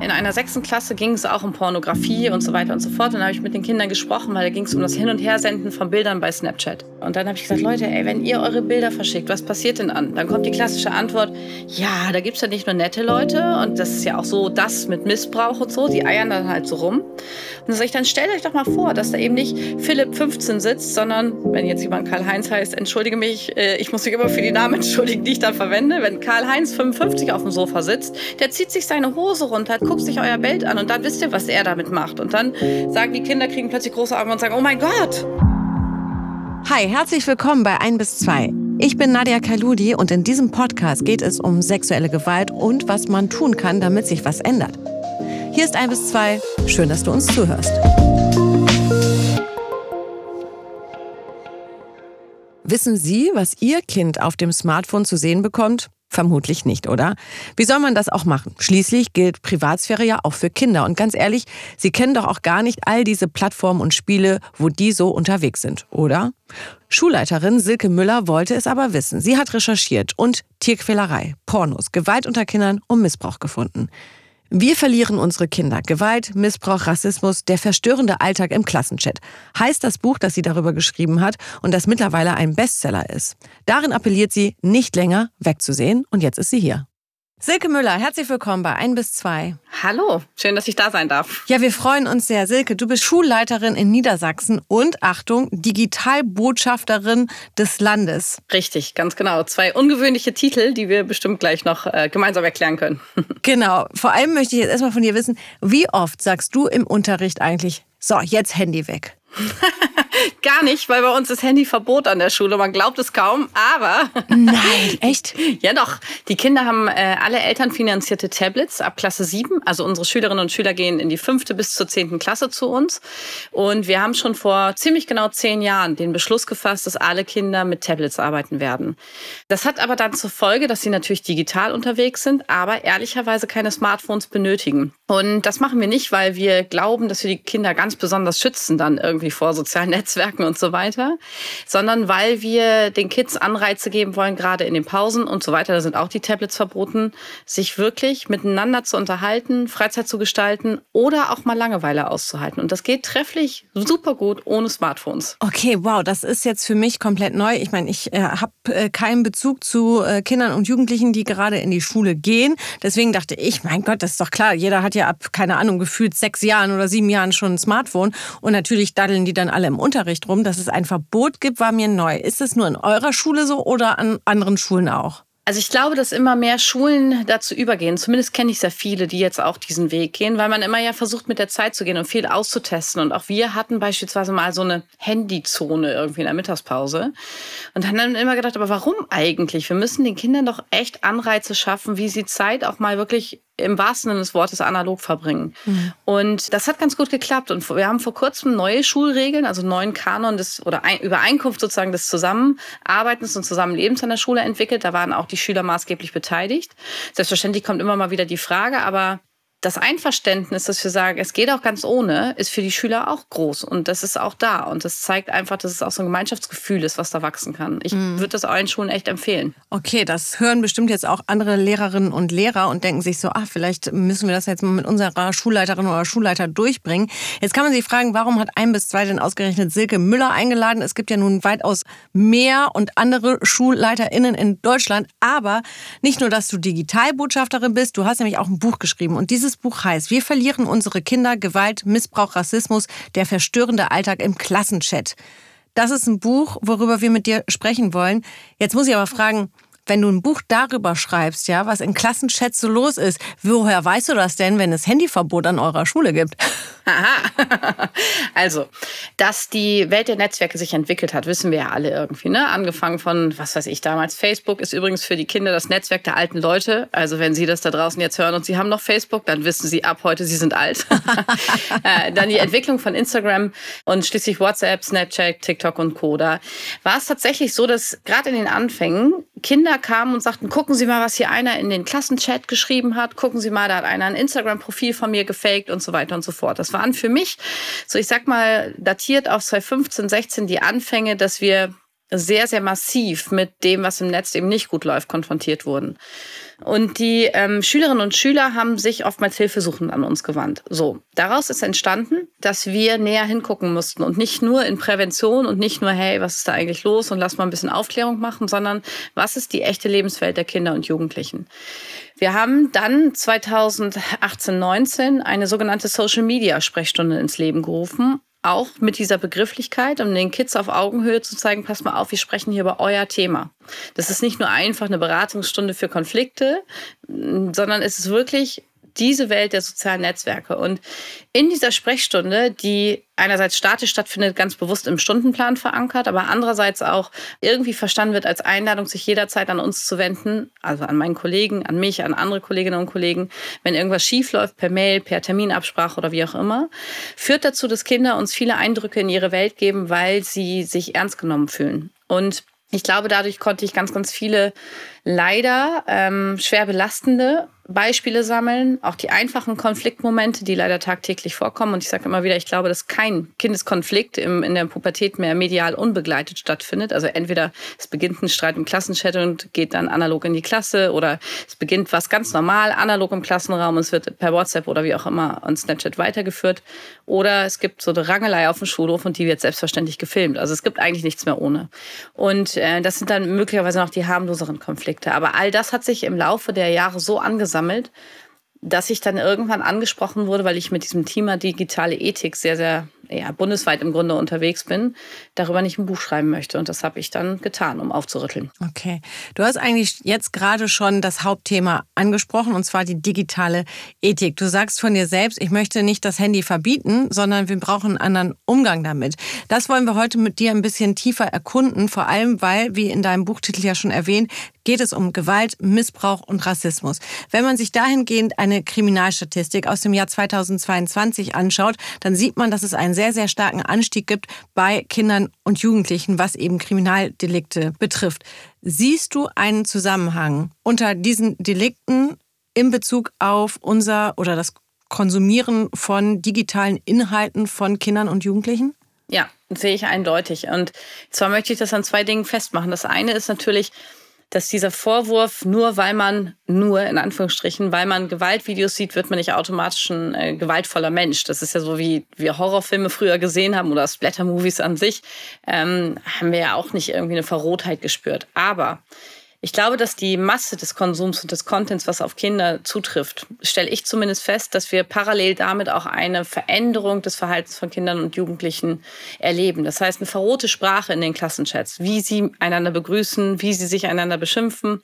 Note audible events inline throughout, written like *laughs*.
In einer sechsten Klasse ging es auch um Pornografie und so weiter und so fort. Dann habe ich mit den Kindern gesprochen, weil da ging es um das Hin- und Hersenden von Bildern bei Snapchat. Und dann habe ich gesagt, Leute, ey, wenn ihr eure Bilder verschickt, was passiert denn an? Dann kommt die klassische Antwort, ja, da gibt es ja nicht nur nette Leute und das ist ja auch so das mit Missbrauch und so, die eiern dann halt so rum. Und dann sage ich, dann stellt euch doch mal vor, dass da eben nicht Philipp 15 sitzt, sondern, wenn jetzt jemand Karl-Heinz heißt, entschuldige mich, äh, ich muss mich immer für die Namen *laughs* entschuldigen, die ich dann verwende. Wenn Karl-Heinz 55 auf dem Sofa sitzt, der zieht sich seine Hose runter, guckt sich euer Bild an und dann wisst ihr, was er damit macht. Und dann sagen die Kinder, kriegen plötzlich große Augen und sagen, oh mein Gott. Hi, herzlich willkommen bei 1 bis 2. Ich bin Nadia Kaludi und in diesem Podcast geht es um sexuelle Gewalt und was man tun kann, damit sich was ändert. Hier ist 1 bis 2. Schön, dass du uns zuhörst. Wissen Sie, was Ihr Kind auf dem Smartphone zu sehen bekommt? Vermutlich nicht, oder? Wie soll man das auch machen? Schließlich gilt Privatsphäre ja auch für Kinder. Und ganz ehrlich, Sie kennen doch auch gar nicht all diese Plattformen und Spiele, wo die so unterwegs sind, oder? Schulleiterin Silke Müller wollte es aber wissen. Sie hat recherchiert und Tierquälerei, Pornos, Gewalt unter Kindern und Missbrauch gefunden. Wir verlieren unsere Kinder. Gewalt, Missbrauch, Rassismus, der verstörende Alltag im Klassenchat. Heißt das Buch, das sie darüber geschrieben hat und das mittlerweile ein Bestseller ist. Darin appelliert sie, nicht länger wegzusehen und jetzt ist sie hier. Silke Müller, herzlich willkommen bei 1 bis 2. Hallo, schön, dass ich da sein darf. Ja, wir freuen uns sehr. Silke, du bist Schulleiterin in Niedersachsen und, Achtung, Digitalbotschafterin des Landes. Richtig, ganz genau. Zwei ungewöhnliche Titel, die wir bestimmt gleich noch äh, gemeinsam erklären können. *laughs* genau. Vor allem möchte ich jetzt erstmal von dir wissen, wie oft sagst du im Unterricht eigentlich, so, jetzt Handy weg? *laughs* Gar nicht, weil bei uns ist Handyverbot an der Schule. Man glaubt es kaum, aber. Nein, *laughs* echt? ja, doch. Die Kinder haben äh, alle elternfinanzierte Tablets ab Klasse 7. Also unsere Schülerinnen und Schüler gehen in die fünfte bis zur zehnten Klasse zu uns. Und wir haben schon vor ziemlich genau zehn Jahren den Beschluss gefasst, dass alle Kinder mit Tablets arbeiten werden. Das hat aber dann zur Folge, dass sie natürlich digital unterwegs sind, aber ehrlicherweise keine Smartphones benötigen. Und das machen wir nicht, weil wir glauben, dass wir die Kinder ganz besonders schützen dann irgendwie vor sozialen *laughs* Netzwerken und so weiter, sondern weil wir den Kids Anreize geben wollen, gerade in den Pausen und so weiter, da sind auch die Tablets verboten, sich wirklich miteinander zu unterhalten, Freizeit zu gestalten oder auch mal Langeweile auszuhalten. Und das geht trefflich super gut ohne Smartphones. Okay, wow, das ist jetzt für mich komplett neu. Ich meine, ich äh, habe äh, keinen Bezug zu äh, Kindern und Jugendlichen, die gerade in die Schule gehen. Deswegen dachte ich, mein Gott, das ist doch klar, jeder hat ja ja ab, keine Ahnung, gefühlt sechs Jahren oder sieben Jahren schon ein Smartphone. Und natürlich daddeln die dann alle im Unterricht rum. Dass es ein Verbot gibt, war mir neu. Ist es nur in eurer Schule so oder an anderen Schulen auch? Also ich glaube, dass immer mehr Schulen dazu übergehen. Zumindest kenne ich sehr viele, die jetzt auch diesen Weg gehen, weil man immer ja versucht, mit der Zeit zu gehen und viel auszutesten. Und auch wir hatten beispielsweise mal so eine Handyzone irgendwie in der Mittagspause und haben dann immer gedacht, aber warum eigentlich? Wir müssen den Kindern doch echt Anreize schaffen, wie sie Zeit auch mal wirklich im wahrsten Sinne des Wortes analog verbringen. Mhm. Und das hat ganz gut geklappt. Und wir haben vor kurzem neue Schulregeln, also neuen Kanon des oder ein, Übereinkunft sozusagen des Zusammenarbeitens und Zusammenlebens an der Schule entwickelt. Da waren auch die Schüler maßgeblich beteiligt. Selbstverständlich kommt immer mal wieder die Frage, aber das Einverständnis, dass wir sagen, es geht auch ganz ohne, ist für die Schüler auch groß. Und das ist auch da. Und das zeigt einfach, dass es auch so ein Gemeinschaftsgefühl ist, was da wachsen kann. Ich mhm. würde das allen Schulen echt empfehlen. Okay, das hören bestimmt jetzt auch andere Lehrerinnen und Lehrer und denken sich so, ach, vielleicht müssen wir das jetzt mal mit unserer Schulleiterin oder Schulleiter durchbringen. Jetzt kann man sich fragen, warum hat ein bis zwei denn ausgerechnet Silke Müller eingeladen? Es gibt ja nun weitaus mehr und andere SchulleiterInnen in Deutschland. Aber nicht nur, dass du Digitalbotschafterin bist, du hast nämlich auch ein Buch geschrieben. Und dieses dieses Buch heißt Wir verlieren unsere Kinder, Gewalt, Missbrauch, Rassismus, der verstörende Alltag im Klassenchat. Das ist ein Buch, worüber wir mit dir sprechen wollen. Jetzt muss ich aber fragen, wenn du ein Buch darüber schreibst, ja, was in Klassenchats so los ist, woher weißt du das denn, wenn es Handyverbot an eurer Schule gibt? Aha. *laughs* Also, dass die Welt der Netzwerke sich entwickelt hat, wissen wir ja alle irgendwie. Ne? Angefangen von, was weiß ich, damals Facebook ist übrigens für die Kinder das Netzwerk der alten Leute. Also, wenn Sie das da draußen jetzt hören und Sie haben noch Facebook, dann wissen Sie ab heute, Sie sind alt. *laughs* *laughs* Äh, dann die Entwicklung von Instagram und schließlich WhatsApp, Snapchat, TikTok und Co. Da war es tatsächlich so, dass gerade in den Anfängen Kinder kamen und sagten, gucken Sie mal, was hier einer in den Klassenchat geschrieben hat, gucken Sie mal, da hat einer ein Instagram-Profil von mir gefaked und so weiter und so fort. Das waren für mich, so ich sag mal, datiert auf 2015, 16 die Anfänge, dass wir sehr, sehr massiv mit dem, was im Netz eben nicht gut läuft, konfrontiert wurden. Und die ähm, Schülerinnen und Schüler haben sich oftmals hilfesuchend an uns gewandt. So, daraus ist entstanden, dass wir näher hingucken mussten und nicht nur in Prävention und nicht nur, hey, was ist da eigentlich los und lass mal ein bisschen Aufklärung machen, sondern was ist die echte Lebenswelt der Kinder und Jugendlichen. Wir haben dann 2018, 19 eine sogenannte Social Media Sprechstunde ins Leben gerufen auch mit dieser Begrifflichkeit, um den Kids auf Augenhöhe zu zeigen, pass mal auf, wir sprechen hier über euer Thema. Das ist nicht nur einfach eine Beratungsstunde für Konflikte, sondern es ist wirklich diese Welt der sozialen Netzwerke. Und in dieser Sprechstunde, die einerseits statisch stattfindet, ganz bewusst im Stundenplan verankert, aber andererseits auch irgendwie verstanden wird als Einladung, sich jederzeit an uns zu wenden, also an meinen Kollegen, an mich, an andere Kolleginnen und Kollegen, wenn irgendwas schiefläuft, per Mail, per Terminabsprache oder wie auch immer, führt dazu, dass Kinder uns viele Eindrücke in ihre Welt geben, weil sie sich ernst genommen fühlen. Und ich glaube, dadurch konnte ich ganz, ganz viele leider ähm, schwer belastende Beispiele sammeln, auch die einfachen Konfliktmomente, die leider tagtäglich vorkommen. Und ich sage immer wieder, ich glaube, dass kein Kindeskonflikt im, in der Pubertät mehr medial unbegleitet stattfindet. Also entweder es beginnt ein Streit im Klassenchat und geht dann analog in die Klasse oder es beginnt was ganz normal, analog im Klassenraum und es wird per WhatsApp oder wie auch immer on Snapchat weitergeführt. Oder es gibt so eine Rangelei auf dem Schulhof und die wird selbstverständlich gefilmt. Also es gibt eigentlich nichts mehr ohne. Und äh, das sind dann möglicherweise noch die harmloseren Konflikte. Aber all das hat sich im Laufe der Jahre so angesammelt, gesammelt, dass ich dann irgendwann angesprochen wurde, weil ich mit diesem Thema digitale Ethik sehr, sehr ja, bundesweit im Grunde unterwegs bin, darüber nicht ein Buch schreiben möchte. Und das habe ich dann getan, um aufzurütteln. Okay. Du hast eigentlich jetzt gerade schon das Hauptthema angesprochen, und zwar die digitale Ethik. Du sagst von dir selbst, ich möchte nicht das Handy verbieten, sondern wir brauchen einen anderen Umgang damit. Das wollen wir heute mit dir ein bisschen tiefer erkunden, vor allem weil, wie in deinem Buchtitel ja schon erwähnt, geht es um Gewalt, Missbrauch und Rassismus. Wenn man sich dahingehend eine Kriminalstatistik aus dem Jahr 2022 anschaut, dann sieht man, dass es einen sehr, sehr starken Anstieg gibt bei Kindern und Jugendlichen, was eben Kriminaldelikte betrifft. Siehst du einen Zusammenhang unter diesen Delikten in Bezug auf unser oder das Konsumieren von digitalen Inhalten von Kindern und Jugendlichen? Ja, sehe ich eindeutig. Und zwar möchte ich das an zwei Dingen festmachen. Das eine ist natürlich, dass dieser Vorwurf, nur weil man, nur in Anführungsstrichen, weil man Gewaltvideos sieht, wird man nicht automatisch ein äh, gewaltvoller Mensch. Das ist ja so, wie wir Horrorfilme früher gesehen haben oder Splatter-Movies an sich, ähm, haben wir ja auch nicht irgendwie eine Verrohtheit gespürt. Aber ich glaube, dass die Masse des Konsums und des Contents, was auf Kinder zutrifft, stelle ich zumindest fest, dass wir parallel damit auch eine Veränderung des Verhaltens von Kindern und Jugendlichen erleben. Das heißt, eine verrohte Sprache in den Klassenchats, wie sie einander begrüßen, wie sie sich einander beschimpfen,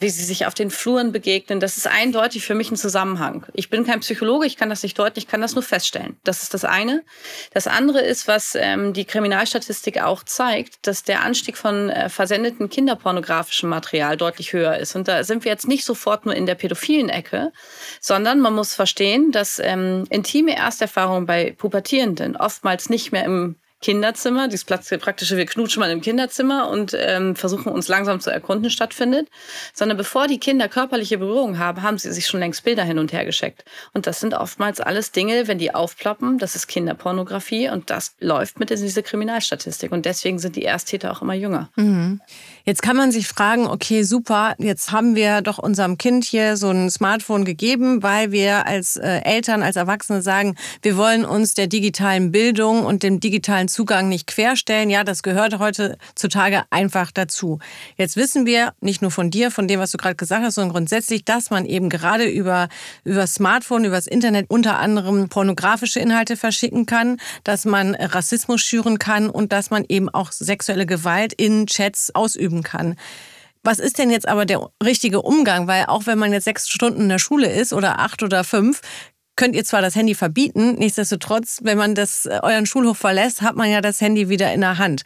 wie sie sich auf den Fluren begegnen. Das ist eindeutig für mich ein Zusammenhang. Ich bin kein Psychologe, ich kann das nicht deuten, ich kann das nur feststellen. Das ist das eine. Das andere ist, was ähm, die Kriminalstatistik auch zeigt, dass der Anstieg von äh, versendeten kinderpornografischem Material deutlich höher ist. Und da sind wir jetzt nicht sofort nur in der pädophilen Ecke, sondern man muss verstehen, dass ähm, intime Ersterfahrungen bei Pubertierenden oftmals nicht mehr im Kinderzimmer, dieses praktische, wir knutschen mal im Kinderzimmer und ähm, versuchen uns langsam zu erkunden stattfindet, sondern bevor die Kinder körperliche Berührung haben, haben sie sich schon längst Bilder hin und her geschickt. Und das sind oftmals alles Dinge, wenn die aufploppen, das ist Kinderpornografie und das läuft mit in diese Kriminalstatistik. Und deswegen sind die Ersttäter auch immer jünger. Mhm. Jetzt kann man sich fragen, okay, super, jetzt haben wir doch unserem Kind hier so ein Smartphone gegeben, weil wir als äh, Eltern, als Erwachsene sagen, wir wollen uns der digitalen Bildung und dem digitalen Zugang nicht querstellen. Ja, das gehört heutzutage einfach dazu. Jetzt wissen wir nicht nur von dir, von dem, was du gerade gesagt hast, sondern grundsätzlich, dass man eben gerade über, über Smartphone, über das Internet unter anderem pornografische Inhalte verschicken kann, dass man Rassismus schüren kann und dass man eben auch sexuelle Gewalt in Chats ausüben kann. Was ist denn jetzt aber der richtige Umgang? Weil auch wenn man jetzt sechs Stunden in der Schule ist oder acht oder fünf, könnt ihr zwar das Handy verbieten, nichtsdestotrotz, wenn man das, äh, euren Schulhof verlässt, hat man ja das Handy wieder in der Hand.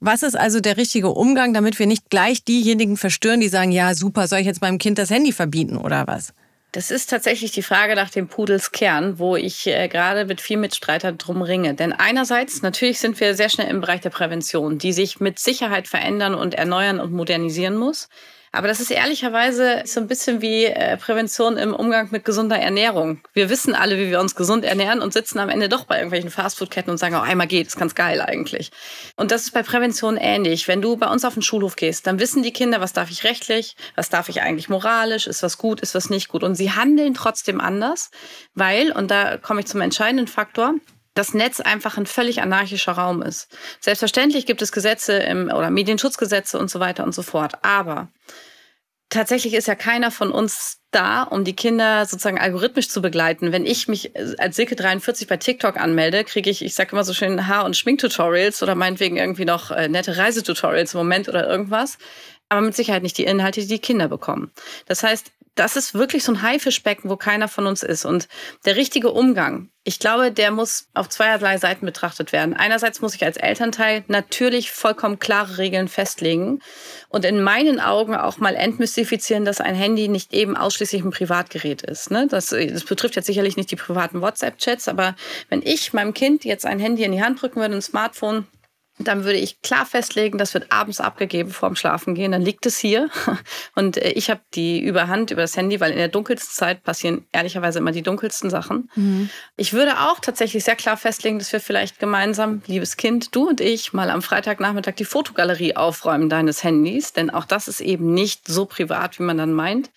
Was ist also der richtige Umgang, damit wir nicht gleich diejenigen verstören, die sagen, ja super, soll ich jetzt meinem Kind das Handy verbieten oder was? Das ist tatsächlich die Frage nach dem Pudelskern, wo ich äh, gerade mit vielen Mitstreitern drum ringe. Denn einerseits, natürlich sind wir sehr schnell im Bereich der Prävention, die sich mit Sicherheit verändern und erneuern und modernisieren muss. Aber das ist ehrlicherweise so ein bisschen wie äh, Prävention im Umgang mit gesunder Ernährung. Wir wissen alle, wie wir uns gesund ernähren und sitzen am Ende doch bei irgendwelchen Fastfood-Ketten und sagen, oh, einmal geht, ist ganz geil eigentlich. Und das ist bei Prävention ähnlich. Wenn du bei uns auf den Schulhof gehst, dann wissen die Kinder, was darf ich rechtlich, was darf ich eigentlich moralisch, ist was gut, ist was nicht gut. Und sie handeln trotzdem anders, weil, und da komme ich zum entscheidenden Faktor, das Netz einfach ein völlig anarchischer Raum ist. Selbstverständlich gibt es Gesetze im, oder Medienschutzgesetze und so weiter und so fort. Aber tatsächlich ist ja keiner von uns da, um die Kinder sozusagen algorithmisch zu begleiten. Wenn ich mich als Silke 43 bei TikTok anmelde, kriege ich, ich sage immer so schön Haar- und Schminktutorials oder meinetwegen irgendwie noch äh, nette Reisetutorials im Moment oder irgendwas. Aber mit Sicherheit nicht die Inhalte, die die Kinder bekommen. Das heißt, das ist wirklich so ein Haifischbecken, wo keiner von uns ist. Und der richtige Umgang, ich glaube, der muss auf zweierlei Seiten betrachtet werden. Einerseits muss ich als Elternteil natürlich vollkommen klare Regeln festlegen und in meinen Augen auch mal entmystifizieren, dass ein Handy nicht eben ausschließlich ein Privatgerät ist. Ne? Das, das betrifft jetzt sicherlich nicht die privaten WhatsApp-Chats, aber wenn ich meinem Kind jetzt ein Handy in die Hand drücken würde, ein Smartphone, dann würde ich klar festlegen, das wird abends abgegeben vorm Schlafengehen. Dann liegt es hier *laughs* und äh, ich habe die Überhand über das Handy, weil in der dunkelsten Zeit passieren ehrlicherweise immer die dunkelsten Sachen. Mhm. Ich würde auch tatsächlich sehr klar festlegen, dass wir vielleicht gemeinsam, liebes Kind, du und ich, mal am Freitagnachmittag die Fotogalerie aufräumen deines Handys, denn auch das ist eben nicht so privat, wie man dann meint.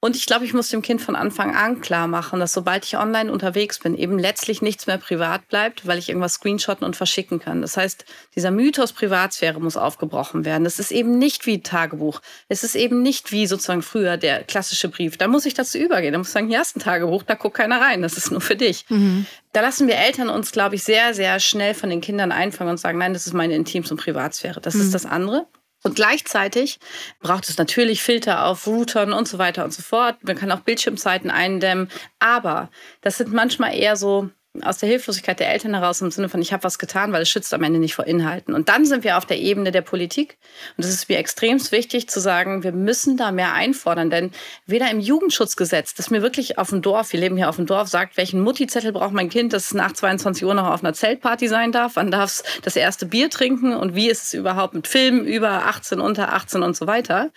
Und ich glaube, ich muss dem Kind von Anfang an klar machen, dass sobald ich online unterwegs bin, eben letztlich nichts mehr privat bleibt, weil ich irgendwas screenshotten und verschicken kann. Das heißt, dieser Mythos Privatsphäre muss aufgebrochen werden. Das ist eben nicht wie Tagebuch. Es ist eben nicht wie sozusagen früher der klassische Brief. Da muss ich dazu übergehen. Da muss ich sagen, hier hast ein Tagebuch, da guckt keiner rein. Das ist nur für dich. Mhm. Da lassen wir Eltern uns, glaube ich, sehr, sehr schnell von den Kindern einfangen und sagen, nein, das ist meine Intims- und Privatsphäre. Das mhm. ist das andere. Und gleichzeitig braucht es natürlich Filter auf Routern und so weiter und so fort. Man kann auch Bildschirmzeiten eindämmen. Aber das sind manchmal eher so aus der Hilflosigkeit der Eltern heraus im Sinne von, ich habe was getan, weil es schützt am Ende nicht vor Inhalten. Und dann sind wir auf der Ebene der Politik. Und es ist mir extrem wichtig zu sagen, wir müssen da mehr einfordern. Denn weder im Jugendschutzgesetz, das mir wirklich auf dem Dorf, wir leben hier auf dem Dorf, sagt, welchen Mutti-Zettel braucht mein Kind, dass es nach 22 Uhr noch auf einer Zeltparty sein darf, wann darf es das erste Bier trinken und wie ist es überhaupt mit Filmen über 18, unter 18 und so weiter.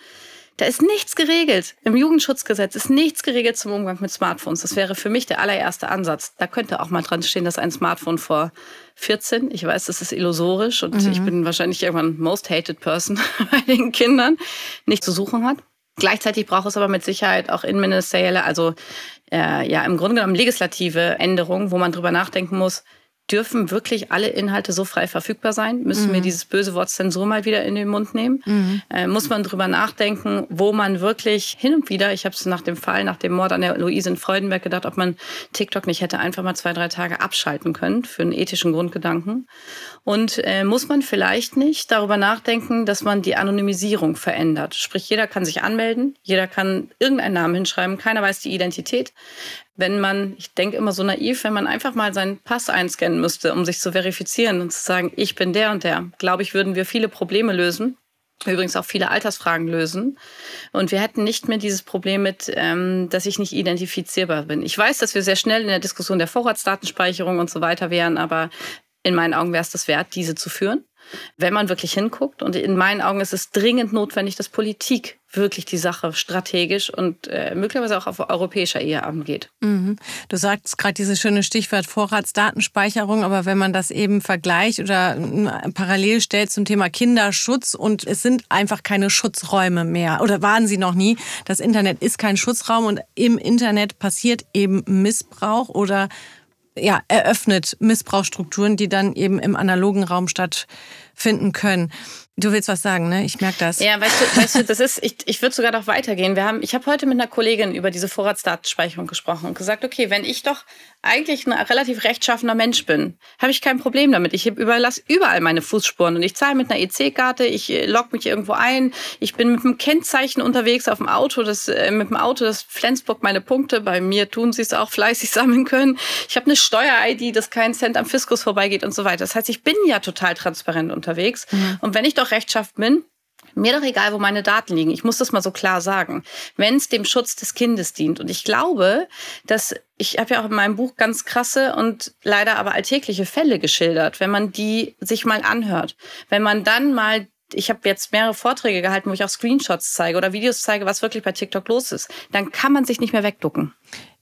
Da ist nichts geregelt. Im Jugendschutzgesetz ist nichts geregelt zum Umgang mit Smartphones. Das wäre für mich der allererste Ansatz. Da könnte auch mal dran stehen, dass ein Smartphone vor 14, ich weiß, das ist illusorisch und mhm. ich bin wahrscheinlich irgendwann most hated person *laughs* bei den Kindern, nicht zu suchen hat. Gleichzeitig braucht es aber mit Sicherheit auch innenministerielle, also äh, ja im Grunde genommen legislative Änderungen, wo man drüber nachdenken muss, dürfen wirklich alle Inhalte so frei verfügbar sein? Müssen mhm. wir dieses böse Wort Zensur mal wieder in den Mund nehmen? Mhm. Äh, muss man drüber nachdenken, wo man wirklich hin und wieder, ich habe es nach dem Fall, nach dem Mord an der Luise in Freudenberg gedacht, ob man TikTok nicht hätte einfach mal zwei, drei Tage abschalten können für einen ethischen Grundgedanken. Und äh, muss man vielleicht nicht darüber nachdenken, dass man die Anonymisierung verändert? Sprich, jeder kann sich anmelden, jeder kann irgendeinen Namen hinschreiben, keiner weiß die Identität wenn man, ich denke immer so naiv, wenn man einfach mal seinen Pass einscannen müsste, um sich zu verifizieren und zu sagen, ich bin der und der, glaube ich, würden wir viele Probleme lösen. Übrigens auch viele Altersfragen lösen. Und wir hätten nicht mehr dieses Problem mit, ähm, dass ich nicht identifizierbar bin. Ich weiß, dass wir sehr schnell in der Diskussion der Vorratsdatenspeicherung und so weiter wären, aber in meinen Augen wäre es das wert, diese zu führen wenn man wirklich hinguckt. Und in meinen Augen ist es dringend notwendig, dass Politik wirklich die Sache strategisch und äh, möglicherweise auch auf europäischer Ebene angeht. Mhm. Du sagst gerade dieses schöne Stichwort Vorratsdatenspeicherung, aber wenn man das eben vergleicht oder äh, parallel stellt zum Thema Kinderschutz und es sind einfach keine Schutzräume mehr oder waren sie noch nie. Das Internet ist kein Schutzraum und im Internet passiert eben Missbrauch oder ja, eröffnet Missbrauchsstrukturen, die dann eben im analogen Raum stattfinden können. Du willst was sagen, ne? Ich merke das. Ja, weißt du, *laughs* weißt du das ist, ich, ich würde sogar noch weitergehen. Wir haben, ich habe heute mit einer Kollegin über diese Vorratsdatenspeicherung gesprochen und gesagt, okay, wenn ich doch eigentlich ein relativ rechtschaffener Mensch bin, habe ich kein Problem damit. Ich überlasse überall meine Fußspuren und ich zahle mit einer EC-Karte, ich äh, log mich irgendwo ein, ich bin mit einem Kennzeichen unterwegs auf dem Auto, das äh, mit dem Auto, das Flensburg meine Punkte, bei mir tun sie es auch fleißig *laughs* sammeln können. Ich habe eine Steuer-ID, dass kein Cent am Fiskus vorbeigeht und so weiter. Das heißt, ich bin ja total transparent unterwegs. Mhm. Und wenn ich doch rechtschaffen bin, mir doch egal, wo meine Daten liegen. Ich muss das mal so klar sagen. Wenn es dem Schutz des Kindes dient. Und ich glaube, dass ich habe ja auch in meinem Buch ganz krasse und leider aber alltägliche Fälle geschildert. Wenn man die sich mal anhört, wenn man dann mal ich habe jetzt mehrere Vorträge gehalten, wo ich auch Screenshots zeige oder Videos zeige, was wirklich bei TikTok los ist, dann kann man sich nicht mehr wegducken.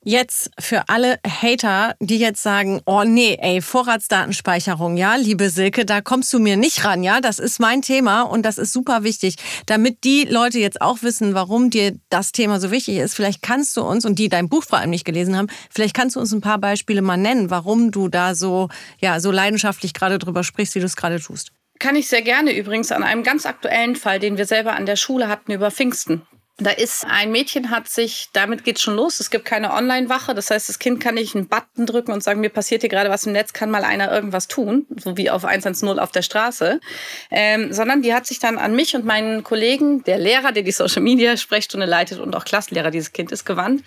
Jetzt für alle Hater, die jetzt sagen, oh nee, ey, Vorratsdatenspeicherung, ja, liebe Silke, da kommst du mir nicht ran, ja, das ist mein Thema und das ist super wichtig. Damit die Leute jetzt auch wissen, warum dir das Thema so wichtig ist, vielleicht kannst du uns, und die dein Buch vor allem nicht gelesen haben, vielleicht kannst du uns ein paar Beispiele mal nennen, warum du da so, ja, so leidenschaftlich gerade drüber sprichst, wie du es gerade tust. Kann ich sehr gerne übrigens an einem ganz aktuellen Fall, den wir selber an der Schule hatten über Pfingsten. Da ist ein Mädchen hat sich, damit geht schon los. Es gibt keine Online-Wache. Das heißt, das Kind kann nicht einen Button drücken und sagen, mir passiert hier gerade was im Netz, kann mal einer irgendwas tun, so wie auf 110 auf der Straße. Ähm, sondern die hat sich dann an mich und meinen Kollegen, der Lehrer, der die Social Media Sprechstunde leitet und auch Klassenlehrer dieses Kind ist, gewandt.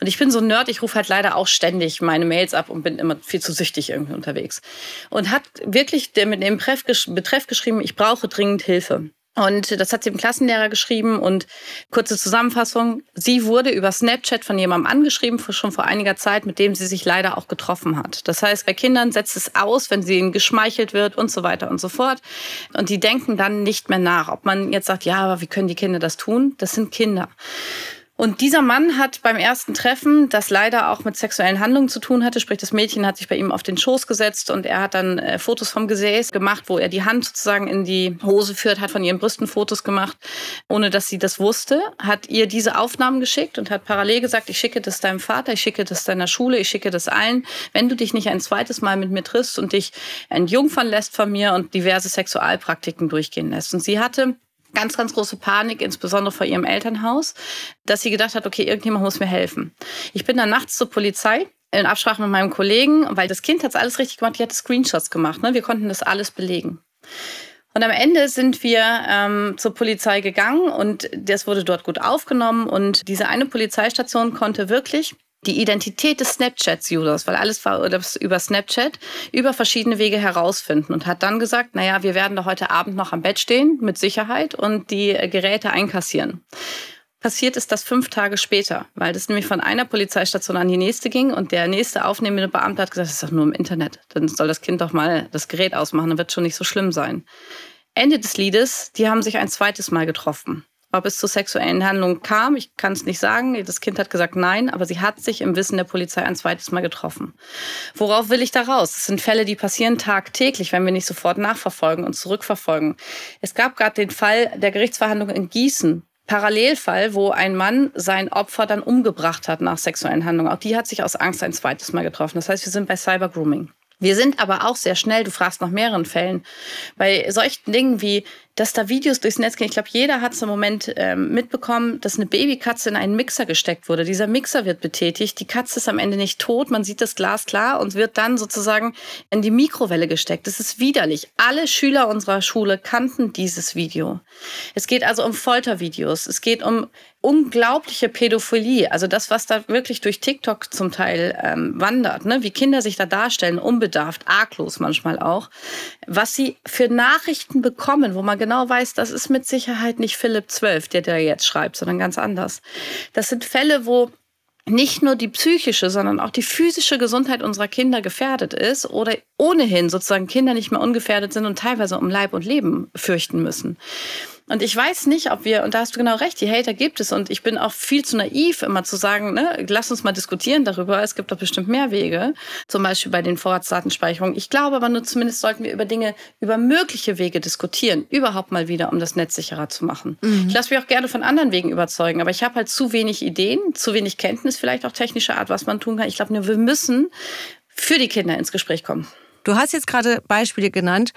Und ich bin so ein Nerd, ich rufe halt leider auch ständig meine Mails ab und bin immer viel zu süchtig irgendwie unterwegs. Und hat wirklich mit dem Betreff geschrieben, ich brauche dringend Hilfe. Und das hat sie dem Klassenlehrer geschrieben und kurze Zusammenfassung. Sie wurde über Snapchat von jemandem angeschrieben, schon vor einiger Zeit, mit dem sie sich leider auch getroffen hat. Das heißt, bei Kindern setzt es aus, wenn sie ihnen geschmeichelt wird und so weiter und so fort. Und die denken dann nicht mehr nach. Ob man jetzt sagt, ja, aber wie können die Kinder das tun? Das sind Kinder. Und dieser Mann hat beim ersten Treffen, das leider auch mit sexuellen Handlungen zu tun hatte, sprich das Mädchen hat sich bei ihm auf den Schoß gesetzt und er hat dann äh, Fotos vom Gesäß gemacht, wo er die Hand sozusagen in die Hose führt, hat von ihren Brüsten Fotos gemacht, ohne dass sie das wusste, hat ihr diese Aufnahmen geschickt und hat parallel gesagt, ich schicke das deinem Vater, ich schicke das deiner Schule, ich schicke das allen, wenn du dich nicht ein zweites Mal mit mir triffst und dich entjungfern lässt von mir und diverse Sexualpraktiken durchgehen lässt. Und sie hatte ganz, ganz große Panik, insbesondere vor ihrem Elternhaus, dass sie gedacht hat, okay, irgendjemand muss mir helfen. Ich bin dann nachts zur Polizei in Absprache mit meinem Kollegen, weil das Kind hat alles richtig gemacht, die hatte Screenshots gemacht. Ne? Wir konnten das alles belegen. Und am Ende sind wir ähm, zur Polizei gegangen und das wurde dort gut aufgenommen. Und diese eine Polizeistation konnte wirklich die Identität des Snapchat-Users, weil alles war über Snapchat, über verschiedene Wege herausfinden und hat dann gesagt, naja, wir werden da heute Abend noch am Bett stehen, mit Sicherheit, und die Geräte einkassieren. Passiert ist das fünf Tage später, weil das nämlich von einer Polizeistation an die nächste ging und der nächste aufnehmende Beamte hat gesagt, das ist doch nur im Internet. Dann soll das Kind doch mal das Gerät ausmachen, dann wird schon nicht so schlimm sein. Ende des Liedes, die haben sich ein zweites Mal getroffen. Ob es zu sexuellen Handlungen kam, ich kann es nicht sagen. Das Kind hat gesagt nein, aber sie hat sich im Wissen der Polizei ein zweites Mal getroffen. Worauf will ich da raus? Das sind Fälle, die passieren tagtäglich, wenn wir nicht sofort nachverfolgen und zurückverfolgen. Es gab gerade den Fall der Gerichtsverhandlung in Gießen. Parallelfall, wo ein Mann sein Opfer dann umgebracht hat nach sexuellen Handlungen. Auch die hat sich aus Angst ein zweites Mal getroffen. Das heißt, wir sind bei Cybergrooming. Wir sind aber auch sehr schnell, du fragst nach mehreren Fällen, bei solchen Dingen wie dass da Videos durchs Netz gehen. Ich glaube, jeder hat es im Moment ähm, mitbekommen, dass eine Babykatze in einen Mixer gesteckt wurde. Dieser Mixer wird betätigt. Die Katze ist am Ende nicht tot. Man sieht das Glas klar und wird dann sozusagen in die Mikrowelle gesteckt. Das ist widerlich. Alle Schüler unserer Schule kannten dieses Video. Es geht also um Foltervideos. Es geht um unglaubliche Pädophilie. Also das, was da wirklich durch TikTok zum Teil ähm, wandert. Ne? Wie Kinder sich da darstellen, unbedarft, arglos manchmal auch. Was sie für Nachrichten bekommen, wo man genau weiß, das ist mit Sicherheit nicht Philipp XII, der da jetzt schreibt, sondern ganz anders. Das sind Fälle, wo nicht nur die psychische, sondern auch die physische Gesundheit unserer Kinder gefährdet ist oder ohnehin sozusagen Kinder nicht mehr ungefährdet sind und teilweise um Leib und Leben fürchten müssen. Und ich weiß nicht, ob wir, und da hast du genau recht, die Hater gibt es. Und ich bin auch viel zu naiv, immer zu sagen, ne, lass uns mal diskutieren darüber. Es gibt doch bestimmt mehr Wege. Zum Beispiel bei den Vorratsdatenspeicherungen. Ich glaube aber nur zumindest sollten wir über Dinge, über mögliche Wege diskutieren. Überhaupt mal wieder, um das Netz sicherer zu machen. Mhm. Ich lasse mich auch gerne von anderen Wegen überzeugen. Aber ich habe halt zu wenig Ideen, zu wenig Kenntnis, vielleicht auch technischer Art, was man tun kann. Ich glaube nur, wir müssen für die Kinder ins Gespräch kommen. Du hast jetzt gerade Beispiele genannt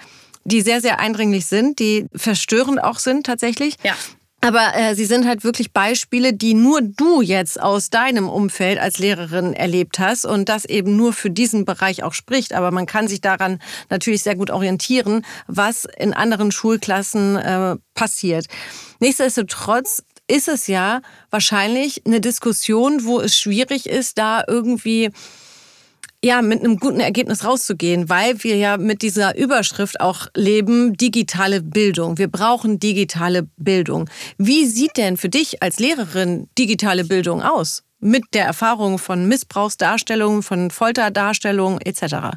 die sehr, sehr eindringlich sind, die verstörend auch sind tatsächlich. Ja. Aber äh, sie sind halt wirklich Beispiele, die nur du jetzt aus deinem Umfeld als Lehrerin erlebt hast und das eben nur für diesen Bereich auch spricht. Aber man kann sich daran natürlich sehr gut orientieren, was in anderen Schulklassen äh, passiert. Nichtsdestotrotz ist es ja wahrscheinlich eine Diskussion, wo es schwierig ist, da irgendwie ja, mit einem guten Ergebnis rauszugehen, weil wir ja mit dieser Überschrift auch leben, digitale Bildung. Wir brauchen digitale Bildung. Wie sieht denn für dich als Lehrerin digitale Bildung aus? Mit der Erfahrung von Missbrauchsdarstellungen, von Folterdarstellungen etc.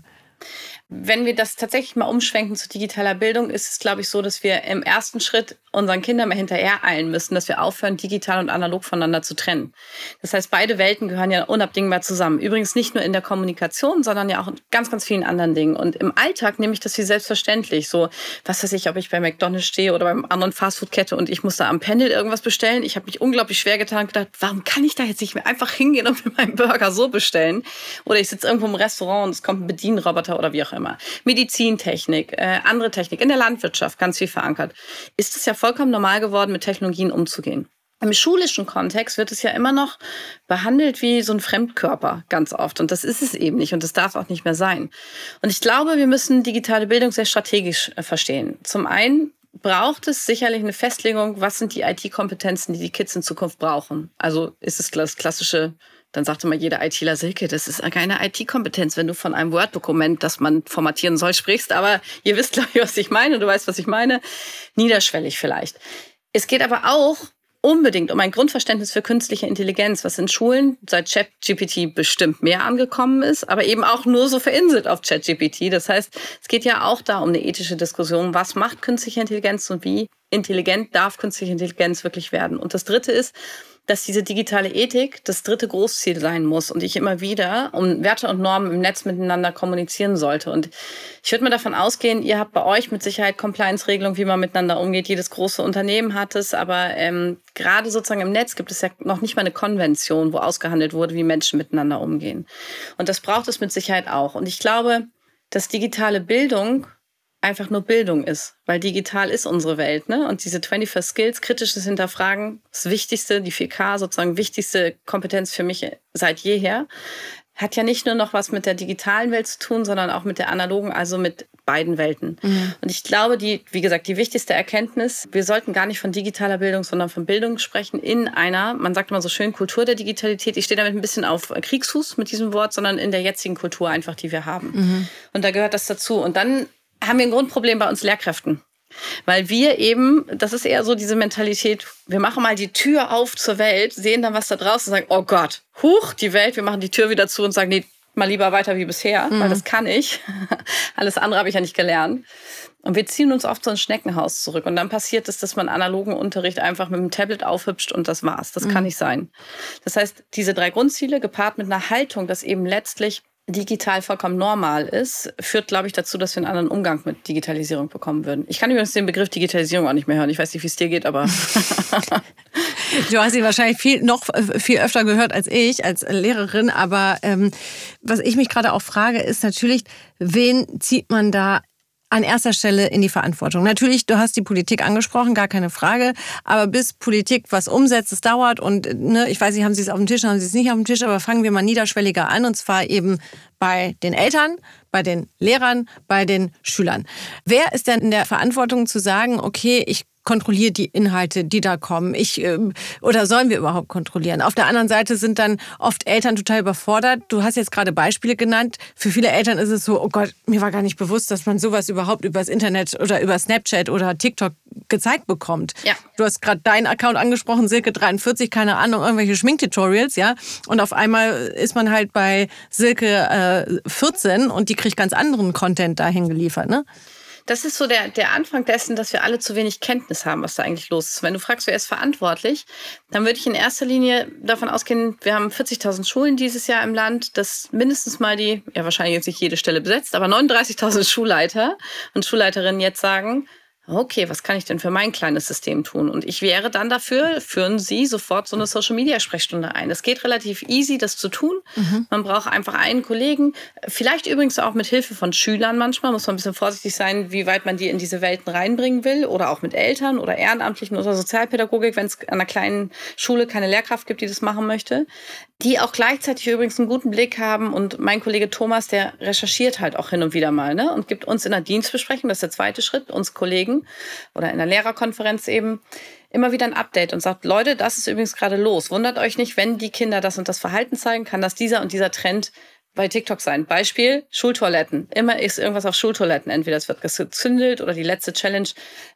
wenn wir das tatsächlich mal umschwenken zu digitaler Bildung, ist es, glaube ich, so, dass wir im ersten Schritt unseren Kindern mal hinterher eilen müssen, dass wir aufhören, digital und analog voneinander zu trennen. Das heißt, beide Welten gehören ja unabdingbar zusammen. Übrigens nicht nur in der Kommunikation, sondern ja auch in ganz, ganz vielen anderen Dingen. Und im Alltag nehme ich das wie selbstverständlich. So, was weiß ich, ob ich bei McDonalds stehe oder beim anderen Fastfood-Kette und ich muss da am Pendel irgendwas bestellen. Ich habe mich unglaublich schwer getan und gedacht, warum kann ich da jetzt nicht mehr einfach hingehen und mir meinen Burger so bestellen? Oder ich sitze irgendwo im Restaurant und es kommt ein Bedienroboter oder wie auch immer. Medizintechnik, äh, andere Technik, in der Landwirtschaft ganz viel verankert. Ist es ja vollkommen normal geworden, mit Technologien umzugehen. Im schulischen Kontext wird es ja immer noch behandelt wie so ein Fremdkörper ganz oft. Und das ist es eben nicht und das darf auch nicht mehr sein. Und ich glaube, wir müssen digitale Bildung sehr strategisch äh, verstehen. Zum einen braucht es sicherlich eine Festlegung, was sind die IT-Kompetenzen, die die Kids in Zukunft brauchen. Also ist es das klassische dann sagte mal jeder ITler, Silke, das ist keine IT-Kompetenz, wenn du von einem Word-Dokument, das man formatieren soll, sprichst. Aber ihr wisst, glaube ich, was ich meine. Du weißt, was ich meine. Niederschwellig vielleicht. Es geht aber auch unbedingt um ein Grundverständnis für künstliche Intelligenz, was in Schulen seit ChatGPT bestimmt mehr angekommen ist, aber eben auch nur so verinselt auf ChatGPT. Das heißt, es geht ja auch da um eine ethische Diskussion. Was macht künstliche Intelligenz und wie intelligent darf künstliche Intelligenz wirklich werden? Und das dritte ist, dass diese digitale Ethik das dritte Großziel sein muss und ich immer wieder um Werte und Normen im Netz miteinander kommunizieren sollte. Und ich würde mal davon ausgehen, ihr habt bei euch mit Sicherheit Compliance-Regelungen, wie man miteinander umgeht. Jedes große Unternehmen hat es, aber ähm, gerade sozusagen im Netz gibt es ja noch nicht mal eine Konvention, wo ausgehandelt wurde, wie Menschen miteinander umgehen. Und das braucht es mit Sicherheit auch. Und ich glaube, dass digitale Bildung einfach nur Bildung ist, weil digital ist unsere Welt. Ne? Und diese 21 Skills, kritisches Hinterfragen, das Wichtigste, die 4K, sozusagen wichtigste Kompetenz für mich seit jeher, hat ja nicht nur noch was mit der digitalen Welt zu tun, sondern auch mit der analogen, also mit beiden Welten. Mhm. Und ich glaube, die, wie gesagt, die wichtigste Erkenntnis, wir sollten gar nicht von digitaler Bildung, sondern von Bildung sprechen in einer, man sagt immer so schön, Kultur der Digitalität. Ich stehe damit ein bisschen auf Kriegsfuß mit diesem Wort, sondern in der jetzigen Kultur einfach, die wir haben. Mhm. Und da gehört das dazu. Und dann haben wir ein Grundproblem bei uns Lehrkräften. Weil wir eben, das ist eher so diese Mentalität, wir machen mal die Tür auf zur Welt, sehen dann was da draußen und sagen, oh Gott, huch, die Welt, wir machen die Tür wieder zu und sagen, nee, mal lieber weiter wie bisher, mhm. weil das kann ich. *laughs* Alles andere habe ich ja nicht gelernt. Und wir ziehen uns oft so ein Schneckenhaus zurück. Und dann passiert es, dass man analogen Unterricht einfach mit dem Tablet aufhübscht und das war's. Das mhm. kann nicht sein. Das heißt, diese drei Grundziele gepaart mit einer Haltung, dass eben letztlich digital vollkommen normal ist, führt, glaube ich, dazu, dass wir einen anderen Umgang mit Digitalisierung bekommen würden. Ich kann übrigens den Begriff Digitalisierung auch nicht mehr hören. Ich weiß nicht, wie es dir geht, aber. *laughs* du hast ihn wahrscheinlich viel, noch viel öfter gehört als ich, als Lehrerin. Aber ähm, was ich mich gerade auch frage, ist natürlich, wen zieht man da an erster Stelle in die Verantwortung. Natürlich, du hast die Politik angesprochen, gar keine Frage. Aber bis Politik was umsetzt, es dauert. Und ne, ich weiß nicht, haben sie es auf dem Tisch, haben sie es nicht auf dem Tisch. Aber fangen wir mal niederschwelliger an. Und zwar eben bei den Eltern, bei den Lehrern, bei den Schülern. Wer ist denn in der Verantwortung zu sagen, okay, ich kontrolliere die Inhalte, die da kommen. Ich, äh, oder sollen wir überhaupt kontrollieren? Auf der anderen Seite sind dann oft Eltern total überfordert. Du hast jetzt gerade Beispiele genannt. Für viele Eltern ist es so, oh Gott, mir war gar nicht bewusst, dass man sowas überhaupt übers Internet oder über Snapchat oder TikTok gezeigt bekommt. Ja. Du hast gerade deinen Account angesprochen, Silke 43, keine Ahnung, irgendwelche Schminktutorials, ja. Und auf einmal ist man halt bei Silke äh, 14 und die kriegt ganz anderen Content dahin geliefert, ne? Das ist so der, der Anfang dessen, dass wir alle zu wenig Kenntnis haben, was da eigentlich los ist. Wenn du fragst, wer ist verantwortlich, dann würde ich in erster Linie davon ausgehen, wir haben 40.000 Schulen dieses Jahr im Land, dass mindestens mal die, ja wahrscheinlich jetzt nicht jede Stelle besetzt, aber 39.000 *laughs* Schulleiter und Schulleiterinnen jetzt sagen, okay, was kann ich denn für mein kleines System tun? Und ich wäre dann dafür, führen Sie sofort so eine Social-Media-Sprechstunde ein. Es geht relativ easy, das zu tun. Mhm. Man braucht einfach einen Kollegen, vielleicht übrigens auch mit Hilfe von Schülern manchmal, muss man ein bisschen vorsichtig sein, wie weit man die in diese Welten reinbringen will oder auch mit Eltern oder Ehrenamtlichen oder Sozialpädagogik, wenn es an einer kleinen Schule keine Lehrkraft gibt, die das machen möchte die auch gleichzeitig übrigens einen guten Blick haben. Und mein Kollege Thomas, der recherchiert halt auch hin und wieder mal ne? und gibt uns in der Dienstbesprechung, das ist der zweite Schritt, uns Kollegen oder in der Lehrerkonferenz eben, immer wieder ein Update und sagt, Leute, das ist übrigens gerade los. Wundert euch nicht, wenn die Kinder das und das Verhalten zeigen, kann das dieser und dieser Trend bei TikTok sein. Beispiel Schultoiletten. Immer ist irgendwas auf Schultoiletten. Entweder es wird gezündelt oder die letzte Challenge,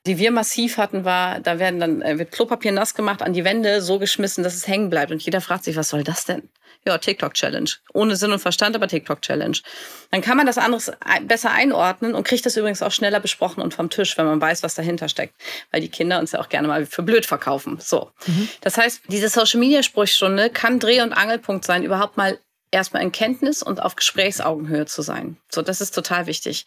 die wir massiv hatten, war, da werden dann äh, wird Klopapier nass gemacht, an die Wände so geschmissen, dass es hängen bleibt. Und jeder fragt sich, was soll das denn? Ja, TikTok-Challenge. Ohne Sinn und Verstand, aber TikTok-Challenge. Dann kann man das anderes besser einordnen und kriegt das übrigens auch schneller besprochen und vom Tisch, wenn man weiß, was dahinter steckt. Weil die Kinder uns ja auch gerne mal für blöd verkaufen. So. Mhm. Das heißt, diese Social-Media-Sprüchstunde kann Dreh- und Angelpunkt sein, überhaupt mal erstmal in Kenntnis und auf Gesprächsaugenhöhe zu sein. So, das ist total wichtig.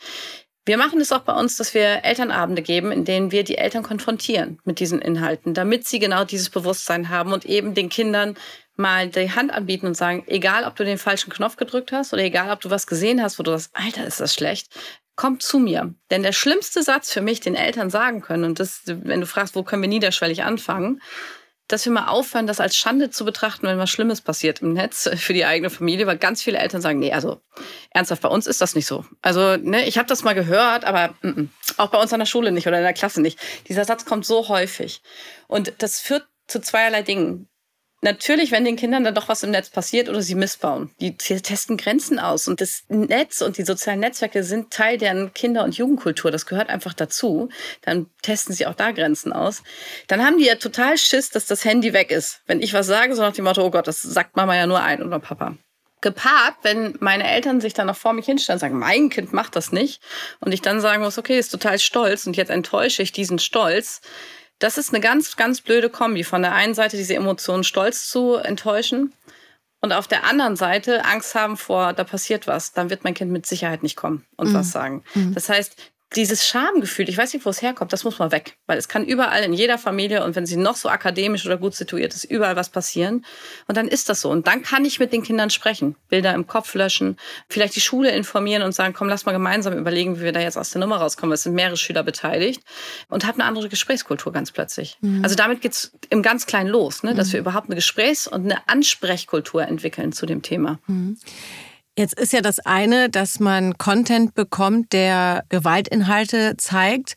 Wir machen es auch bei uns, dass wir Elternabende geben, in denen wir die Eltern konfrontieren mit diesen Inhalten, damit sie genau dieses Bewusstsein haben und eben den Kindern mal die Hand anbieten und sagen, egal ob du den falschen Knopf gedrückt hast oder egal ob du was gesehen hast, wo du sagst, Alter, ist das schlecht, komm zu mir. Denn der schlimmste Satz für mich, den Eltern sagen können, und das, wenn du fragst, wo können wir niederschwellig anfangen, dass wir mal aufhören, das als Schande zu betrachten, wenn was Schlimmes passiert im Netz *laughs* für die eigene Familie, weil ganz viele Eltern sagen, nee, also ernsthaft, bei uns ist das nicht so. Also, ne, ich habe das mal gehört, aber mm -mm, auch bei uns an der Schule nicht oder in der Klasse nicht. Dieser Satz kommt so häufig. Und das führt zu zweierlei Dingen natürlich, wenn den Kindern dann doch was im Netz passiert oder sie missbauen. Die testen Grenzen aus. Und das Netz und die sozialen Netzwerke sind Teil deren Kinder- und Jugendkultur. Das gehört einfach dazu. Dann testen sie auch da Grenzen aus. Dann haben die ja total Schiss, dass das Handy weg ist. Wenn ich was sage, so nach dem Motto, oh Gott, das sagt Mama ja nur ein oder Papa. Gepaart, wenn meine Eltern sich dann noch vor mich hinstellen und sagen, mein Kind macht das nicht. Und ich dann sagen muss, okay, ist total stolz und jetzt enttäusche ich diesen Stolz das ist eine ganz, ganz blöde Kombi. Von der einen Seite diese Emotionen stolz zu enttäuschen und auf der anderen Seite Angst haben vor, da passiert was. Dann wird mein Kind mit Sicherheit nicht kommen und mhm. was sagen. Mhm. Das heißt, dieses Schamgefühl, ich weiß nicht, wo es herkommt, das muss mal weg. Weil es kann überall in jeder Familie und wenn sie noch so akademisch oder gut situiert ist, überall was passieren. Und dann ist das so. Und dann kann ich mit den Kindern sprechen, Bilder im Kopf löschen, vielleicht die Schule informieren und sagen, komm, lass mal gemeinsam überlegen, wie wir da jetzt aus der Nummer rauskommen. Es sind mehrere Schüler beteiligt und habe eine andere Gesprächskultur ganz plötzlich. Mhm. Also damit geht's im ganz Kleinen los, ne? dass mhm. wir überhaupt eine Gesprächs- und eine Ansprechkultur entwickeln zu dem Thema. Mhm. Jetzt ist ja das eine, dass man Content bekommt, der Gewaltinhalte zeigt.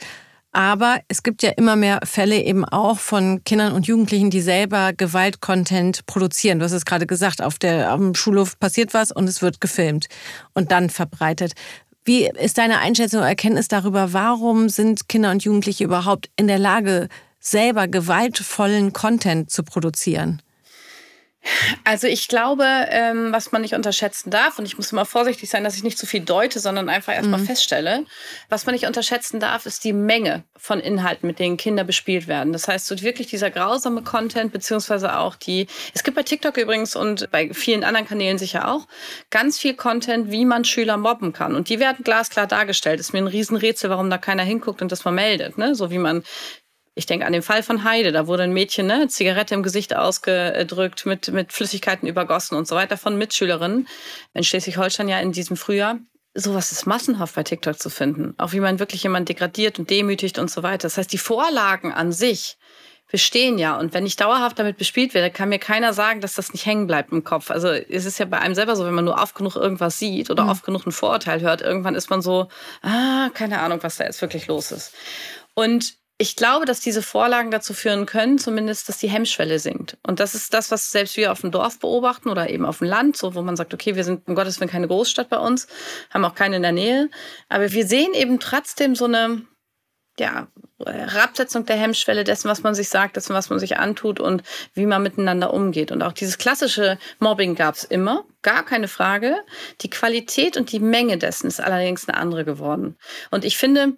Aber es gibt ja immer mehr Fälle eben auch von Kindern und Jugendlichen, die selber Gewaltcontent produzieren. Du hast es gerade gesagt, auf der dem Schulhof passiert was und es wird gefilmt und dann verbreitet. Wie ist deine Einschätzung und Erkenntnis darüber, warum sind Kinder und Jugendliche überhaupt in der Lage, selber gewaltvollen Content zu produzieren? Also ich glaube, ähm, was man nicht unterschätzen darf, und ich muss immer vorsichtig sein, dass ich nicht zu viel deute, sondern einfach erstmal mhm. feststelle, was man nicht unterschätzen darf, ist die Menge von Inhalten, mit denen Kinder bespielt werden. Das heißt, so wirklich dieser grausame Content, beziehungsweise auch die, es gibt bei TikTok übrigens und bei vielen anderen Kanälen sicher auch, ganz viel Content, wie man Schüler mobben kann. Und die werden glasklar dargestellt. Ist mir ein Riesenrätsel, warum da keiner hinguckt und das vermeldet. Ne? So wie man ich denke an den Fall von Heide, da wurde ein Mädchen ne, Zigarette im Gesicht ausgedrückt, mit, mit Flüssigkeiten übergossen und so weiter von Mitschülerinnen in Schleswig-Holstein ja in diesem Frühjahr. Sowas ist massenhaft bei TikTok zu finden. Auch wie man wirklich jemanden degradiert und demütigt und so weiter. Das heißt, die Vorlagen an sich bestehen ja. Und wenn ich dauerhaft damit bespielt werde, kann mir keiner sagen, dass das nicht hängen bleibt im Kopf. Also es ist ja bei einem selber so, wenn man nur oft genug irgendwas sieht oder mhm. oft genug ein Vorurteil hört, irgendwann ist man so, ah, keine Ahnung, was da jetzt wirklich los ist. Und ich glaube, dass diese Vorlagen dazu führen können, zumindest, dass die Hemmschwelle sinkt. Und das ist das, was selbst wir auf dem Dorf beobachten oder eben auf dem Land, so wo man sagt, okay, wir sind um Gottes Willen keine Großstadt bei uns, haben auch keine in der Nähe. Aber wir sehen eben trotzdem so eine, ja, Herabsetzung der Hemmschwelle dessen, was man sich sagt, dessen, was man sich antut und wie man miteinander umgeht. Und auch dieses klassische Mobbing gab es immer, gar keine Frage. Die Qualität und die Menge dessen ist allerdings eine andere geworden. Und ich finde,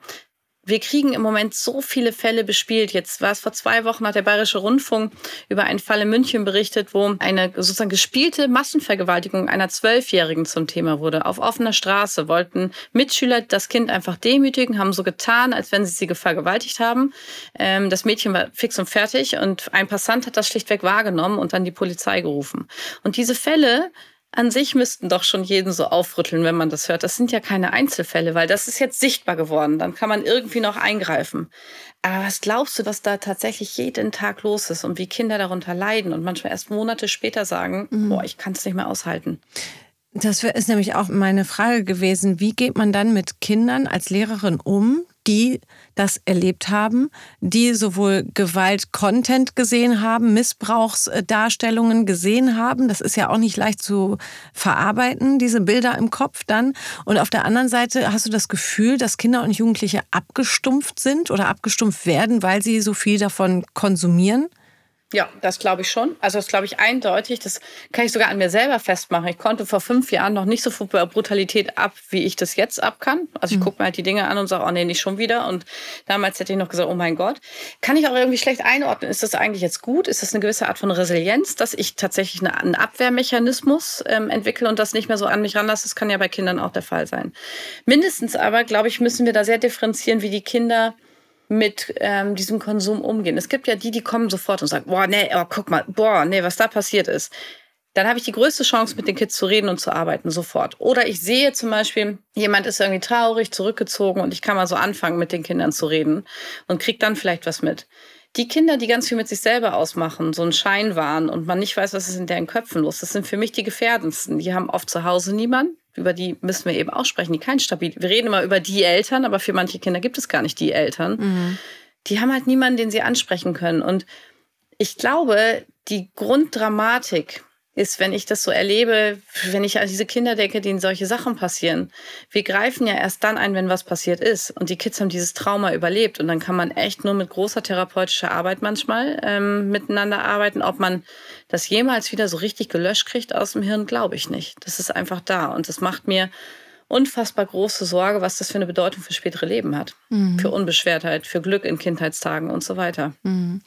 wir kriegen im Moment so viele Fälle bespielt. Jetzt war es vor zwei Wochen, hat der Bayerische Rundfunk über einen Fall in München berichtet, wo eine sozusagen gespielte Massenvergewaltigung einer Zwölfjährigen zum Thema wurde. Auf offener Straße wollten Mitschüler das Kind einfach demütigen, haben so getan, als wenn sie sie vergewaltigt haben. Ähm, das Mädchen war fix und fertig und ein Passant hat das schlichtweg wahrgenommen und dann die Polizei gerufen. Und diese Fälle an sich müssten doch schon jeden so aufrütteln, wenn man das hört. Das sind ja keine Einzelfälle, weil das ist jetzt sichtbar geworden. Dann kann man irgendwie noch eingreifen. Aber was glaubst du, was da tatsächlich jeden Tag los ist und wie Kinder darunter leiden und manchmal erst Monate später sagen, mhm. boah, ich kann es nicht mehr aushalten? Das ist nämlich auch meine Frage gewesen. Wie geht man dann mit Kindern als Lehrerin um, die das erlebt haben, die sowohl Gewalt-Content gesehen haben, Missbrauchsdarstellungen gesehen haben. Das ist ja auch nicht leicht zu verarbeiten, diese Bilder im Kopf dann. Und auf der anderen Seite hast du das Gefühl, dass Kinder und Jugendliche abgestumpft sind oder abgestumpft werden, weil sie so viel davon konsumieren? Ja, das glaube ich schon. Also das glaube ich eindeutig. Das kann ich sogar an mir selber festmachen. Ich konnte vor fünf Jahren noch nicht so viel Brutalität ab, wie ich das jetzt ab kann. Also ich mhm. gucke mir halt die Dinge an und sage, oh nee, nicht schon wieder. Und damals hätte ich noch gesagt, oh mein Gott. Kann ich auch irgendwie schlecht einordnen. Ist das eigentlich jetzt gut? Ist das eine gewisse Art von Resilienz, dass ich tatsächlich einen Abwehrmechanismus ähm, entwickle und das nicht mehr so an mich ranlasse? Das kann ja bei Kindern auch der Fall sein. Mindestens aber, glaube ich, müssen wir da sehr differenzieren, wie die Kinder mit ähm, diesem Konsum umgehen. Es gibt ja die, die kommen sofort und sagen, boah, nee, oh, guck mal, boah, nee, was da passiert ist. Dann habe ich die größte Chance, mit den Kids zu reden und zu arbeiten, sofort. Oder ich sehe zum Beispiel, jemand ist irgendwie traurig, zurückgezogen und ich kann mal so anfangen, mit den Kindern zu reden und krieg dann vielleicht was mit. Die Kinder, die ganz viel mit sich selber ausmachen, so einen Schein wahren und man nicht weiß, was ist in deren Köpfen los, das sind für mich die gefährdendsten. Die haben oft zu Hause niemanden, über die müssen wir eben auch sprechen, die kein stabil. Wir reden immer über die Eltern, aber für manche Kinder gibt es gar nicht die Eltern. Mhm. Die haben halt niemanden, den sie ansprechen können. Und ich glaube, die Grunddramatik ist, wenn ich das so erlebe, wenn ich an diese Kinder denke, denen solche Sachen passieren. Wir greifen ja erst dann ein, wenn was passiert ist. Und die Kids haben dieses Trauma überlebt. Und dann kann man echt nur mit großer therapeutischer Arbeit manchmal ähm, miteinander arbeiten. Ob man das jemals wieder so richtig gelöscht kriegt aus dem Hirn, glaube ich nicht. Das ist einfach da. Und das macht mir unfassbar große Sorge, was das für eine Bedeutung für spätere Leben hat. Mhm. Für Unbeschwertheit, für Glück in Kindheitstagen und so weiter. Mhm.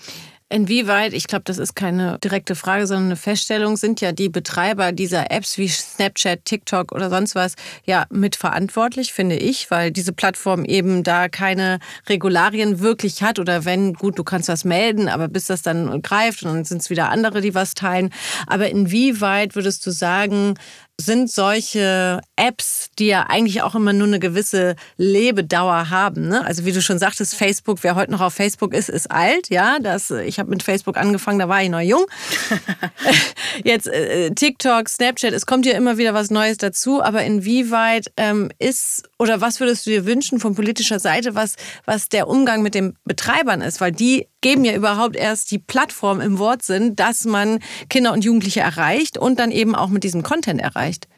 Inwieweit, ich glaube, das ist keine direkte Frage, sondern eine Feststellung, sind ja die Betreiber dieser Apps wie Snapchat, TikTok oder sonst was ja mitverantwortlich, finde ich, weil diese Plattform eben da keine Regularien wirklich hat oder wenn, gut, du kannst was melden, aber bis das dann greift und dann sind es wieder andere, die was teilen. Aber inwieweit würdest du sagen, sind solche Apps, die ja eigentlich auch immer nur eine gewisse Lebedauer haben. Ne? Also wie du schon sagtest, Facebook, wer heute noch auf Facebook ist, ist alt. Ja, das, ich habe mit Facebook angefangen, da war ich noch jung. *laughs* *laughs* Jetzt äh, TikTok, Snapchat, es kommt ja immer wieder was Neues dazu. Aber inwieweit ähm, ist oder was würdest du dir wünschen von politischer Seite, was, was der Umgang mit den Betreibern ist? Weil die geben ja überhaupt erst die Plattform im Wortsinn, dass man Kinder und Jugendliche erreicht und dann eben auch mit diesem Content erreicht.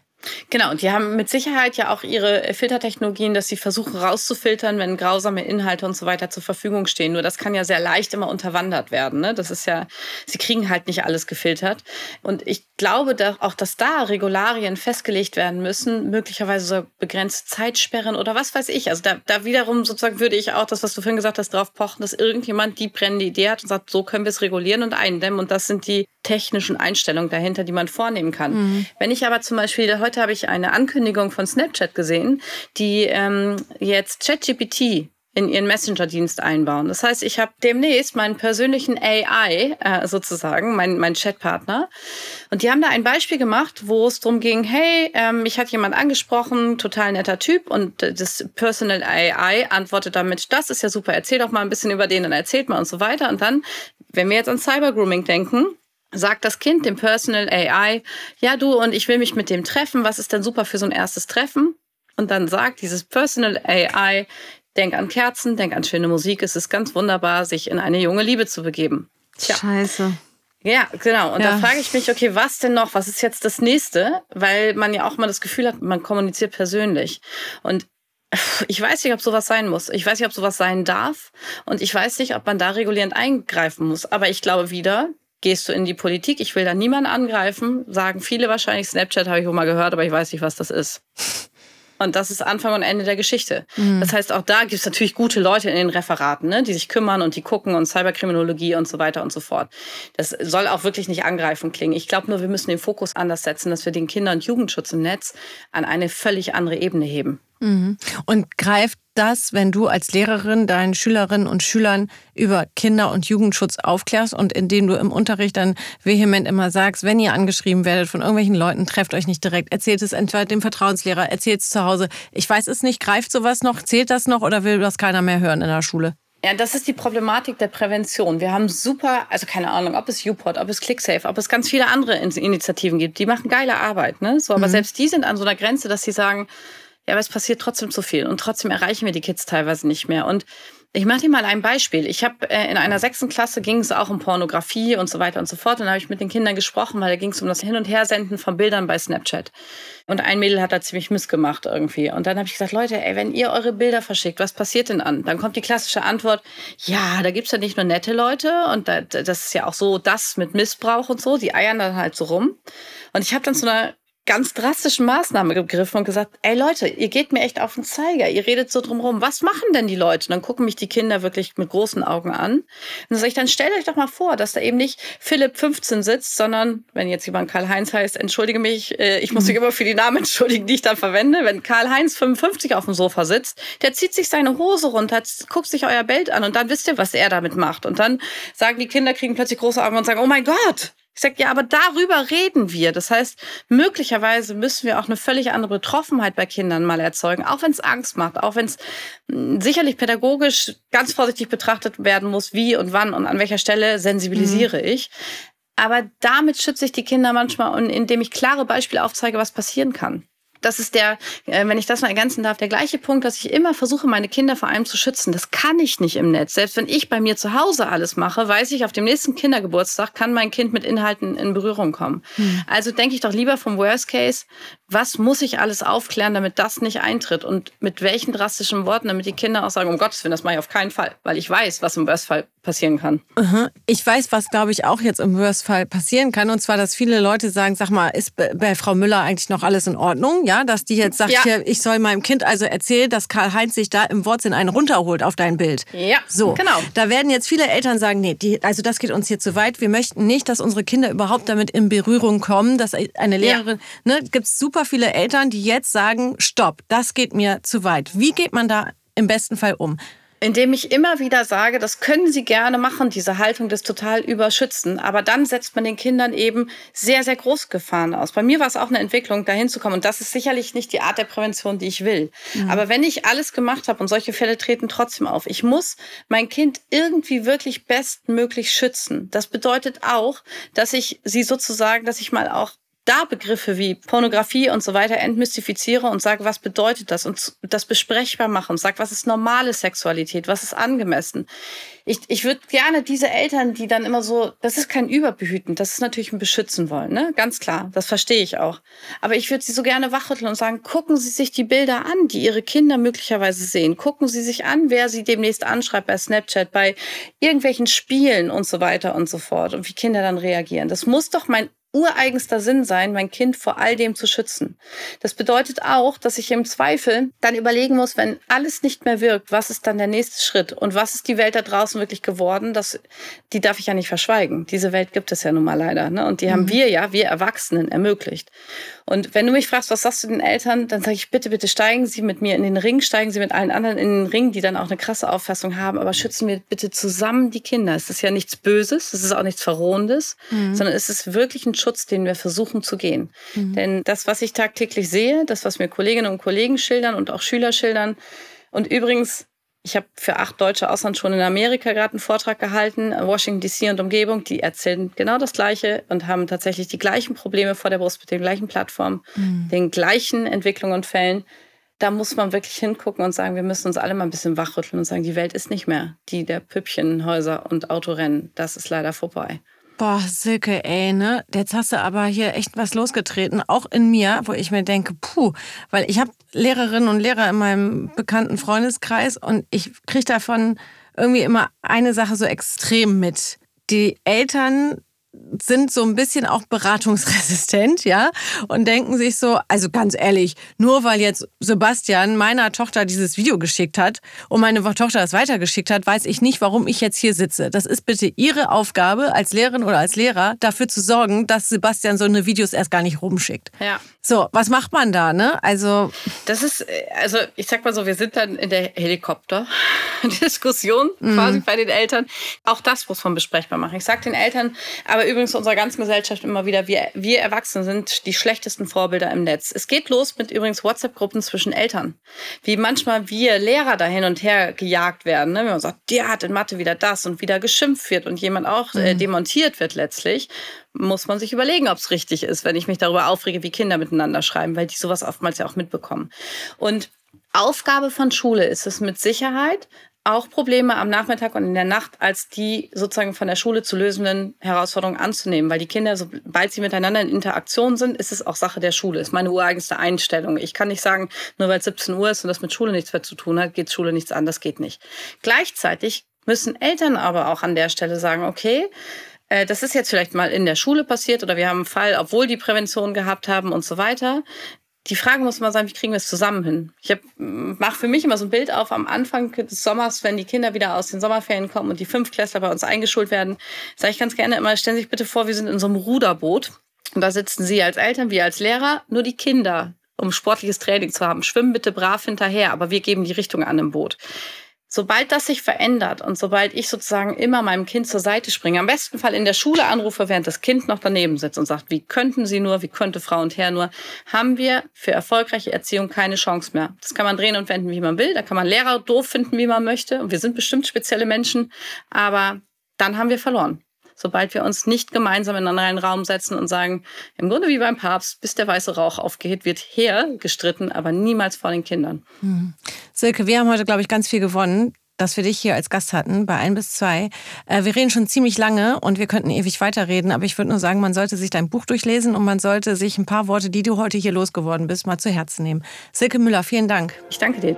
Genau, und die haben mit Sicherheit ja auch ihre Filtertechnologien, dass sie versuchen rauszufiltern, wenn grausame Inhalte und so weiter zur Verfügung stehen. Nur das kann ja sehr leicht immer unterwandert werden. Ne? Das ist ja, sie kriegen halt nicht alles gefiltert. Und ich glaube auch, dass da Regularien festgelegt werden müssen, möglicherweise so begrenzte Zeitsperren oder was weiß ich. Also da, da wiederum sozusagen würde ich auch das, was du vorhin gesagt hast, drauf pochen, dass irgendjemand die brennende Idee hat und sagt, so können wir es regulieren und eindämmen. Und das sind die technischen Einstellungen dahinter, die man vornehmen kann. Mhm. Wenn ich aber zum Beispiel, heute habe ich eine Ankündigung von Snapchat gesehen, die ähm, jetzt ChatGPT in ihren Messenger-Dienst einbauen. Das heißt, ich habe demnächst meinen persönlichen AI äh, sozusagen, mein, mein Chatpartner. Und die haben da ein Beispiel gemacht, wo es darum ging, hey, ähm, mich hat jemand angesprochen, total netter Typ und das Personal AI antwortet damit, das ist ja super, erzähl doch mal ein bisschen über den, dann erzählt mal und so weiter. Und dann, wenn wir jetzt an Cybergrooming denken, sagt das Kind dem Personal AI, ja du und ich will mich mit dem treffen, was ist denn super für so ein erstes Treffen? Und dann sagt dieses Personal AI, denk an Kerzen, denk an schöne Musik, es ist ganz wunderbar, sich in eine junge Liebe zu begeben. Tja. Scheiße. Ja, genau. Und ja. da frage ich mich, okay, was denn noch? Was ist jetzt das nächste? Weil man ja auch mal das Gefühl hat, man kommuniziert persönlich. Und ich weiß nicht, ob sowas sein muss. Ich weiß nicht, ob sowas sein darf. Und ich weiß nicht, ob man da regulierend eingreifen muss. Aber ich glaube wieder, gehst du in die Politik. Ich will da niemanden angreifen, sagen viele wahrscheinlich. Snapchat habe ich auch mal gehört, aber ich weiß nicht, was das ist. *laughs* Und das ist Anfang und Ende der Geschichte. Mhm. Das heißt, auch da gibt es natürlich gute Leute in den Referaten, ne, die sich kümmern und die gucken und Cyberkriminologie und so weiter und so fort. Das soll auch wirklich nicht angreifen klingen. Ich glaube nur, wir müssen den Fokus anders setzen, dass wir den Kinder- und Jugendschutz im Netz an eine völlig andere Ebene heben. Mhm. Und greift das, wenn du als Lehrerin deinen Schülerinnen und Schülern über Kinder- und Jugendschutz aufklärst und indem du im Unterricht dann vehement immer sagst, wenn ihr angeschrieben werdet von irgendwelchen Leuten, trefft euch nicht direkt, erzählt es entweder dem Vertrauenslehrer, erzählt es zu Hause. Ich weiß es nicht, greift sowas noch, zählt das noch oder will das keiner mehr hören in der Schule? Ja, das ist die Problematik der Prävention. Wir haben super, also keine Ahnung, ob es UPOT, ob es ClickSafe, ob es ganz viele andere Initiativen gibt, die machen geile Arbeit, ne? So, aber mhm. selbst die sind an so einer Grenze, dass sie sagen, Ja, aber es passiert trotzdem zu viel und trotzdem erreichen wir die Kids teilweise nicht mehr. Und ich mache dir mal ein Beispiel. Ich habe äh, in einer sechsten Klasse ging es auch um Pornografie und so weiter und so fort. Und da habe ich mit den Kindern gesprochen, weil da ging es um das Hin- und Hersenden von Bildern bei Snapchat. Und ein Mädel hat da ziemlich missgemacht irgendwie. Und dann habe ich gesagt, Leute, ey, wenn ihr eure Bilder verschickt, was passiert denn an? Dann kommt die klassische Antwort, ja, da gibt's ja nicht nur nette Leute und da, das ist ja auch so das mit Missbrauch und so, die eiern dann halt so rum. Und ich habe dann zu einer ganz drastischen Maßnahme gegriffen und gesagt, ey Leute, ihr geht mir echt auf den Zeiger, ihr redet so drumherum, was machen denn die Leute? Und dann gucken mich die Kinder wirklich mit großen Augen an. Und dann sage ich, dann stellt euch doch mal vor, dass da eben nicht Philipp 15 sitzt, sondern, wenn jetzt jemand Karl-Heinz heißt, entschuldige mich, äh, ich muss mich mhm. immer für die Namen *laughs* entschuldigen, die ich dann verwende. Wenn Karl-Heinz 55 auf dem Sofa sitzt, der zieht sich seine Hose runter, guckt sich euer Bild an und dann wisst ihr, was er damit macht. Und dann sagen die Kinder, kriegen plötzlich große Augen und sagen, oh mein Gott, ich sage, ja, aber darüber reden wir. Das heißt, möglicherweise müssen wir auch eine völlig andere Betroffenheit bei Kindern mal erzeugen, auch wenn es Angst macht, auch wenn es hm, sicherlich pädagogisch ganz vorsichtig betrachtet werden muss, wie und wann und an welcher Stelle sensibilisiere mhm. ich. Aber damit schütze ich die Kinder manchmal, indem ich klare Beispiele aufzeige, was passieren kann das ist der, äh, wenn ich das mal ergänzen darf, der gleiche Punkt, dass ich immer versuche, meine Kinder vor allem zu schützen. Das kann ich nicht im Netz. Selbst wenn ich bei mir zu Hause alles mache, weiß ich, auf dem nächsten Kindergeburtstag kann mein Kind mit Inhalten in Berührung kommen. Hm. Also denke ich doch lieber vom Worst Case, was muss ich alles aufklären, damit das nicht eintritt? Und mit welchen drastischen Worten, damit die Kinder auch sagen, um Gottes Willen, das mache ich auf keinen Fall, weil ich weiß, was im Worst Fall passieren kann. Ich weiß, was, glaube ich, auch jetzt im Worst Fall passieren kann. Und zwar, dass viele Leute sagen, sag mal, ist bei Frau Müller eigentlich noch alles in Ordnung? Ja, dass die jetzt sagt, ja. hier, ich soll meinem Kind also erzählen, dass Karl-Heinz sich da im Wortsinn einen runterholt auf dein Bild. Ja, so. genau. Da werden jetzt viele Eltern sagen, nee, die, also das geht uns hier zu weit. Wir möchten nicht, dass unsere Kinder überhaupt damit in Berührung kommen, dass eine Lehrerin, ja. ne, gibt es super viele Eltern, die jetzt sagen, stopp, das geht mir zu weit. Wie geht man da im besten Fall um? Indem ich immer wieder sage, das können Sie gerne machen, diese Haltung des total überschützen. Aber dann setzt man den Kindern eben sehr, sehr große Gefahren aus. Bei mir war es auch eine Entwicklung, dahin zu kommen. Und das ist sicherlich nicht die Art der Prävention, die ich will. Mhm. Aber wenn ich alles gemacht habe und solche Fälle treten trotzdem auf, ich muss mein Kind irgendwie wirklich bestmöglich schützen. Das bedeutet auch, dass ich sie sozusagen, dass ich mal auch da Begriffe wie Pornografie und so weiter entmystifiziere und sage, was bedeutet das und das besprechbar mache und sage, was ist normale Sexualität, was ist angemessen. Ich, ich würde gerne diese Eltern, die dann immer so, das ist kein Überbehüten, das ist natürlich ein Beschützen wollen, ne? Ganz klar, das verstehe ich auch. Aber ich würde sie so gerne wachrütteln und sagen, gucken Sie sich die Bilder an, die Ihre Kinder möglicherweise sehen. Gucken Sie sich an, wer sie demnächst anschreibt bei Snapchat, bei irgendwelchen Spielen und so weiter und so fort und wie Kinder dann reagieren. Das muss doch mein ureigenster Sinn sein, mein Kind vor all dem zu schützen. Das bedeutet auch, dass ich im Zweifel dann überlegen muss, wenn alles nicht mehr wirkt, was ist dann der nächste Schritt und was ist die Welt da draußen wirklich geworden? Das, die darf ich ja nicht verschweigen. Diese Welt gibt es ja nun mal leider. Ne? Und die mhm. haben wir ja, wir Erwachsenen, ermöglicht. Und wenn du mich fragst, was sagst du den Eltern, dann sage ich, bitte, bitte steigen Sie mit mir in den Ring, steigen Sie mit allen anderen in den Ring, die dann auch eine krasse Auffassung haben, aber schützen wir bitte zusammen die Kinder. Es ist ja nichts Böses, es ist auch nichts Verrohendes, mhm. sondern es ist wirklich ein Schutz, den wir versuchen zu gehen. Mhm. Denn das, was ich tagtäglich sehe, das, was mir Kolleginnen und Kollegen schildern und auch Schüler schildern, und übrigens, ich habe für acht deutsche Auslandsschulen in Amerika gerade einen Vortrag gehalten, Washington DC und Umgebung. Die erzählen genau das Gleiche und haben tatsächlich die gleichen Probleme vor der Brust mit den gleichen Plattformen, mhm. den gleichen Entwicklungen und Fällen. Da muss man wirklich hingucken und sagen, wir müssen uns alle mal ein bisschen wachrütteln und sagen, die Welt ist nicht mehr die der Püppchenhäuser und Autorennen. Das ist leider vorbei. Boah, Silke, ey, ne? Jetzt hast du aber hier echt was losgetreten, auch in mir, wo ich mir denke, puh, weil ich habe Lehrerinnen und Lehrer in meinem bekannten Freundeskreis und ich kriege davon irgendwie immer eine Sache so extrem mit. Die Eltern sind so ein bisschen auch beratungsresistent, ja, und denken sich so, also ganz ehrlich, nur weil jetzt Sebastian meiner Tochter dieses Video geschickt hat und meine Tochter es weitergeschickt hat, weiß ich nicht, warum ich jetzt hier sitze. Das ist bitte Ihre Aufgabe als Lehrerin oder als Lehrer, dafür zu sorgen, dass Sebastian so eine Videos erst gar nicht rumschickt. Ja. So, was macht man da, ne? Also. Das ist, also ich sag mal so, wir sind dann in der Helikopter-Diskussion mhm. quasi bei den Eltern. Auch das muss man besprechbar machen. Ich sag den Eltern, aber aber übrigens unserer ganzen Gesellschaft immer wieder, wir, wir Erwachsene sind die schlechtesten Vorbilder im Netz. Es geht los mit übrigens WhatsApp-Gruppen zwischen Eltern. Wie manchmal wir Lehrer da hin und her gejagt werden. Ne? Wenn man sagt, der hat in Mathe wieder das und wieder geschimpft wird und jemand auch äh, mhm. demontiert wird letztlich, muss man sich überlegen, ob es richtig ist, wenn ich mich darüber aufrege, wie Kinder miteinander schreiben, weil die sowas oftmals ja auch mitbekommen. Und Aufgabe von Schule ist es mit Sicherheit, auch Probleme am Nachmittag und in der Nacht als die sozusagen von der Schule zu lösenden Herausforderungen anzunehmen, weil die Kinder, sobald sie miteinander in Interaktion sind, ist es auch Sache der Schule. Ist meine ureigenste Einstellung. Ich kann nicht sagen, nur weil es 17 Uhr ist und das mit Schule nichts mehr zu tun hat, geht Schule nichts an. Das geht nicht. Gleichzeitig müssen Eltern aber auch an der Stelle sagen, okay, äh, das ist jetzt vielleicht mal in der Schule passiert oder wir haben einen Fall, obwohl die Prävention gehabt haben und so weiter die Frage muss mal sein, wie kriegen wir es zusammen hin? Ich mache für mich immer so ein Bild auf am Anfang des Sommers, wenn die Kinder wieder aus den Sommerferien kommen und die Fünftklässler bei uns eingeschult werden, sage ich ganz gerne immer, stellen Sie sich bitte vor, wir sind in so einem Ruderboot und da sitzen Sie als Eltern, wir als Lehrer, nur die Kinder, um sportliches Training zu haben. Schwimmen bitte brav hinterher, aber wir geben die Richtung an im Boot. Sobald das sich verändert und sobald ich sozusagen immer meinem Kind zur Seite springe, am besten Fall in der Schule anrufe, während das Kind noch daneben sitzt und sagt, wie könnten Sie nur, wie könnte Frau und Herr nur, haben wir für erfolgreiche Erziehung keine Chance mehr. Das kann man drehen und wenden, wie man will. Da kann man Lehrer doof finden, wie man möchte. Und wir sind bestimmt spezielle Menschen. Aber dann haben wir verloren sobald wir uns nicht gemeinsam in einen Raum setzen und sagen, im Grunde wie beim Papst, bis der weiße Rauch aufgeht, wird her gestritten, aber niemals vor den Kindern. Hm. Silke, wir haben heute, glaube ich, ganz viel gewonnen dass wir dich hier als Gast hatten, bei ein bis zwei. Äh, wir reden schon ziemlich lange und wir könnten ewig weiterreden, aber ich würde nur sagen, man sollte sich dein Buch durchlesen und man sollte sich ein paar Worte, die du heute hier losgeworden bist, mal zu Herzen nehmen. Silke Müller, vielen Dank. Ich danke dir.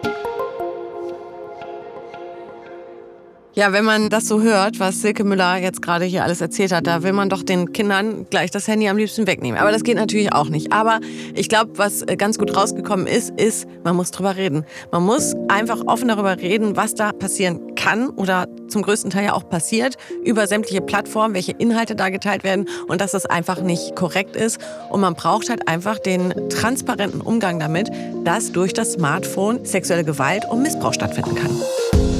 Ja, wenn man das so hört, was Silke Müller jetzt gerade hier alles erzählt hat, da will man doch den Kindern gleich das Handy am liebsten wegnehmen. Aber das geht natürlich auch nicht. Aber ich glaube, was äh, ganz gut rausgekommen ist, ist, man muss drüber reden. Man muss einfach offen darüber reden, was da passieren kann oder zum größten Teil ja auch passiert, über sämtliche Plattformen, welche Inhalte da geteilt werden und dass das einfach nicht korrekt ist. Und man braucht halt einfach den transparenten Umgang damit, dass durch das Smartphone sexuelle Gewalt und Missbrauch stattfinden kann.